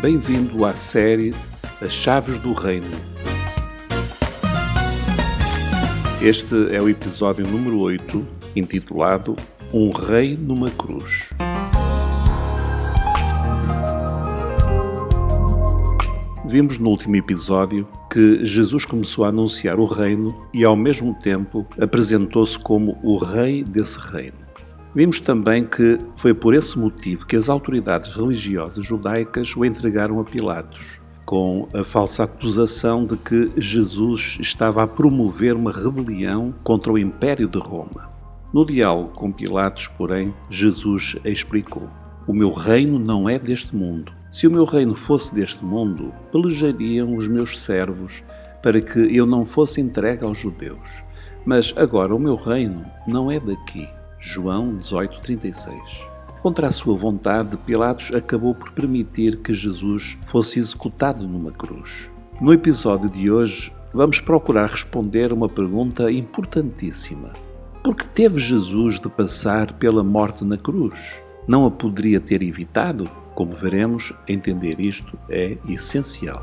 Bem-vindo à série As Chaves do Reino. Este é o episódio número 8, intitulado Um Rei numa Cruz. Vimos no último episódio que Jesus começou a anunciar o reino e, ao mesmo tempo, apresentou-se como o rei desse reino. Vimos também que foi por esse motivo que as autoridades religiosas judaicas o entregaram a Pilatos, com a falsa acusação de que Jesus estava a promover uma rebelião contra o Império de Roma. No diálogo com Pilatos, porém, Jesus explicou: O meu reino não é deste mundo. Se o meu reino fosse deste mundo, pelejariam os meus servos para que eu não fosse entregue aos judeus. Mas agora o meu reino não é daqui. João 18:36. Contra a sua vontade, Pilatos acabou por permitir que Jesus fosse executado numa cruz. No episódio de hoje, vamos procurar responder uma pergunta importantíssima. Por que teve Jesus de passar pela morte na cruz? Não a poderia ter evitado? Como veremos, entender isto é essencial.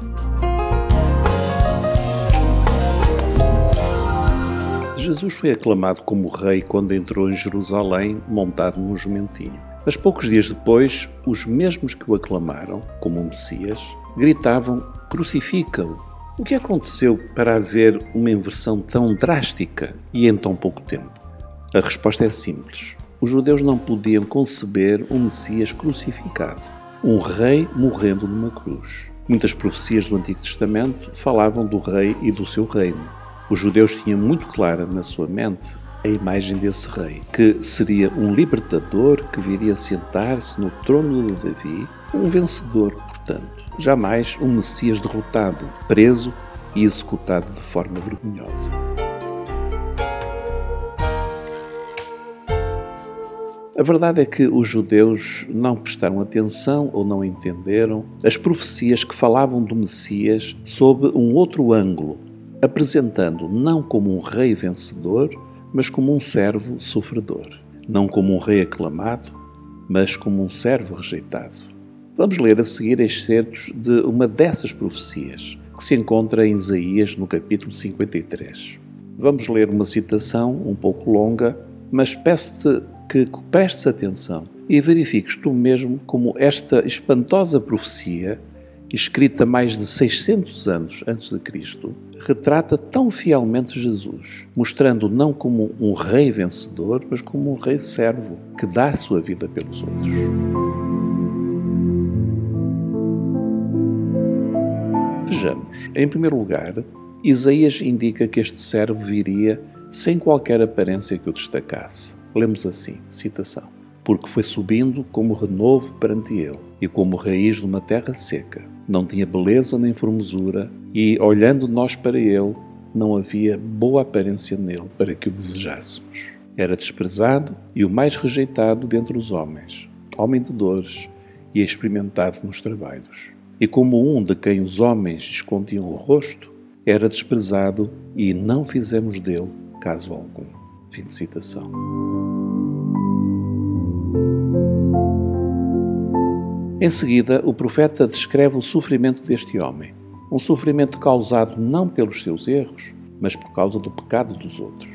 Jesus foi aclamado como rei quando entrou em Jerusalém montado num jumentinho. Mas poucos dias depois, os mesmos que o aclamaram como Messias gritavam: Crucifica-o! O que aconteceu para haver uma inversão tão drástica e em tão pouco tempo? A resposta é simples. Os judeus não podiam conceber um Messias crucificado um rei morrendo numa cruz. Muitas profecias do Antigo Testamento falavam do rei e do seu reino. Os judeus tinham muito clara na sua mente a imagem desse rei, que seria um libertador que viria sentar-se no trono de Davi, um vencedor, portanto, jamais um Messias derrotado, preso e executado de forma vergonhosa. A verdade é que os judeus não prestaram atenção ou não entenderam as profecias que falavam do Messias sob um outro ângulo, apresentando não como um rei vencedor, mas como um servo sofredor, não como um rei aclamado, mas como um servo rejeitado. Vamos ler a seguir excertos de uma dessas profecias, que se encontra em Isaías no capítulo 53. Vamos ler uma citação um pouco longa, mas peço-te que prestes atenção e verifiques tu mesmo como esta espantosa profecia, escrita mais de 600 anos antes de Cristo, retrata tão fielmente Jesus, mostrando não como um rei vencedor, mas como um rei servo que dá a sua vida pelos outros. Vejamos, em primeiro lugar, Isaías indica que este servo viria sem qualquer aparência que o destacasse. Lemos assim, citação: Porque foi subindo como renovo perante ele, e como raiz de uma terra seca. Não tinha beleza nem formosura, e, olhando nós para ele, não havia boa aparência nele para que o desejássemos. Era desprezado e o mais rejeitado dentre os homens, homem de dores e experimentado nos trabalhos. E como um de quem os homens escondiam o rosto, era desprezado e não fizemos dele caso algum. Fim de citação. Em seguida, o profeta descreve o sofrimento deste homem. Um sofrimento causado não pelos seus erros, mas por causa do pecado dos outros.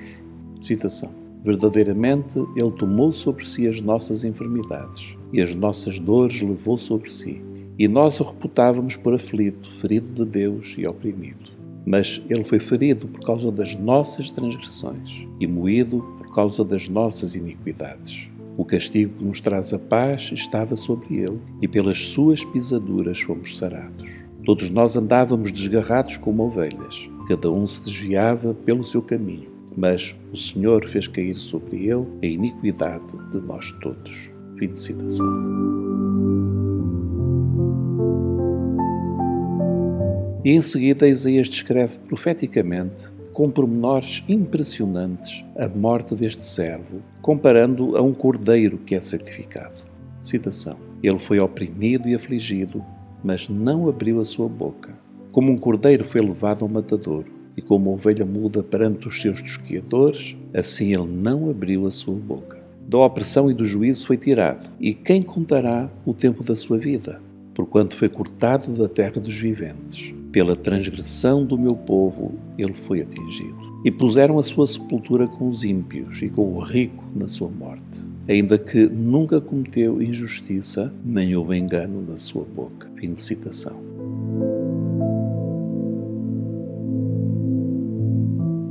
Citação. Verdadeiramente, Ele tomou sobre si as nossas enfermidades e as nossas dores levou sobre si. E nós o reputávamos por aflito, ferido de Deus e oprimido. Mas Ele foi ferido por causa das nossas transgressões e moído por causa das nossas iniquidades. O castigo que nos traz a paz estava sobre ele, e pelas suas pisaduras fomos sarados. Todos nós andávamos desgarrados como ovelhas, cada um se desviava pelo seu caminho, mas o Senhor fez cair sobre ele a iniquidade de nós todos. Fim de citação. E em seguida Isaías descreve profeticamente com pormenores impressionantes a morte deste servo, comparando a um cordeiro que é sacrificado. Citação: Ele foi oprimido e afligido, mas não abriu a sua boca. Como um cordeiro foi levado ao matador, e como ovelha muda perante os seus tosquiadores, assim ele não abriu a sua boca. Da opressão e do juízo foi tirado, e quem contará o tempo da sua vida? porquanto foi cortado da terra dos viventes. Pela transgressão do meu povo ele foi atingido. E puseram a sua sepultura com os ímpios e com o rico na sua morte, ainda que nunca cometeu injustiça, nem houve engano na sua boca. Fim de citação.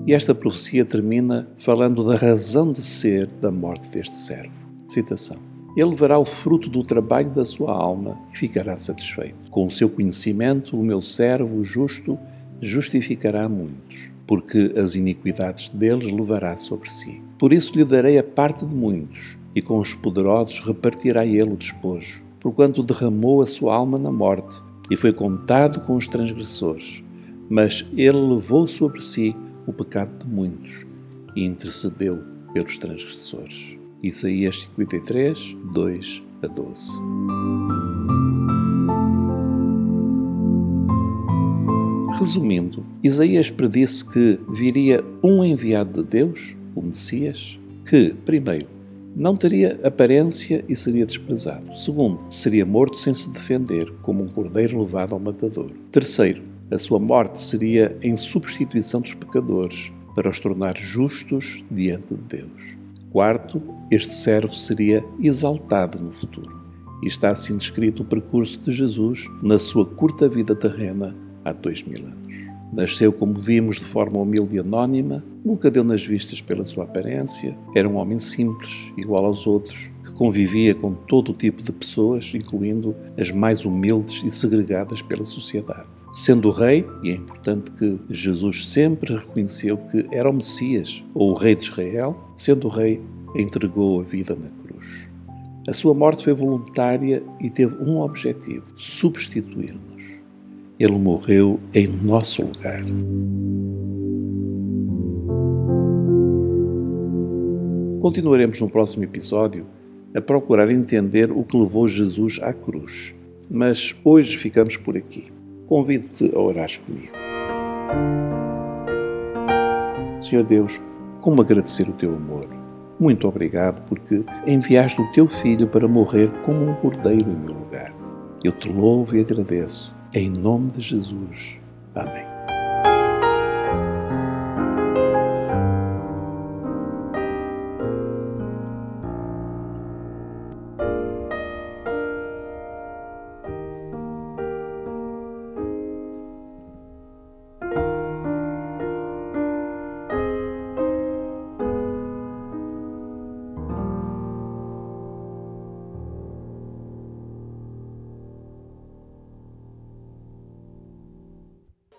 E esta profecia termina falando da razão de ser da morte deste servo. Citação. Ele verá o fruto do trabalho da sua alma e ficará satisfeito. Com o seu conhecimento, o meu servo, justo, justificará muitos, porque as iniquidades deles levará sobre si. Por isso lhe darei a parte de muitos, e com os poderosos repartirá ele o despojo, porquanto derramou a sua alma na morte e foi contado com os transgressores. Mas ele levou sobre si o pecado de muitos e intercedeu pelos transgressores. Isaías 53, 2 a 12. Resumindo, Isaías predisse que viria um enviado de Deus, o Messias, que, primeiro, não teria aparência e seria desprezado. Segundo, seria morto sem se defender, como um cordeiro levado ao matador. Terceiro, a sua morte seria em substituição dos pecadores, para os tornar justos diante de Deus. Quarto, este servo seria exaltado no futuro. E está assim descrito o percurso de Jesus na sua curta vida terrena há dois mil anos. Nasceu, como vimos, de forma humilde e anónima, nunca deu nas vistas pela sua aparência, era um homem simples, igual aos outros, convivia com todo o tipo de pessoas, incluindo as mais humildes e segregadas pela sociedade. Sendo rei, e é importante que Jesus sempre reconheceu que era o Messias, ou o Rei de Israel, sendo rei, entregou a vida na cruz. A sua morte foi voluntária e teve um objetivo: substituir-nos. Ele morreu em nosso lugar. Continuaremos no próximo episódio a procurar entender o que levou Jesus à cruz. Mas hoje ficamos por aqui convido-te a orar comigo. Senhor Deus, como agradecer o teu amor. Muito obrigado porque enviaste o teu filho para morrer como um cordeiro em meu lugar. Eu te louvo e agradeço. Em nome de Jesus. Amém.